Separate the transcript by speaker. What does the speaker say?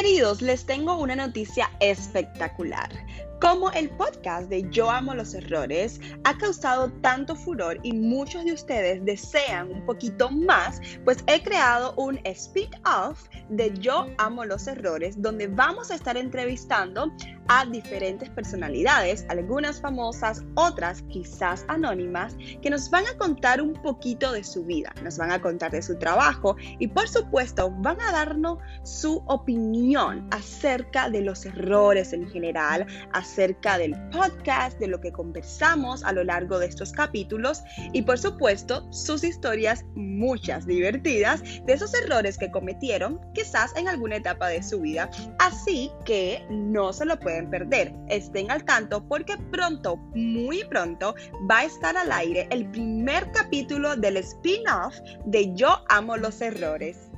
Speaker 1: Queridos, les tengo una noticia espectacular. Como el podcast de Yo Amo los Errores ha causado tanto furor y muchos de ustedes desean un poquito más, pues he creado un speak-off de Yo Amo los Errores, donde vamos a estar entrevistando a diferentes personalidades, algunas famosas, otras quizás anónimas, que nos van a contar un poquito de su vida, nos van a contar de su trabajo y por supuesto van a darnos su opinión acerca de los errores en general, del podcast, de lo que conversamos a lo largo de estos capítulos y por supuesto sus historias, muchas divertidas, de esos errores que cometieron quizás en alguna etapa de su vida. Así que no se lo pueden perder. Estén al tanto porque pronto, muy pronto, va a estar al aire el primer capítulo del spin-off de Yo amo los errores.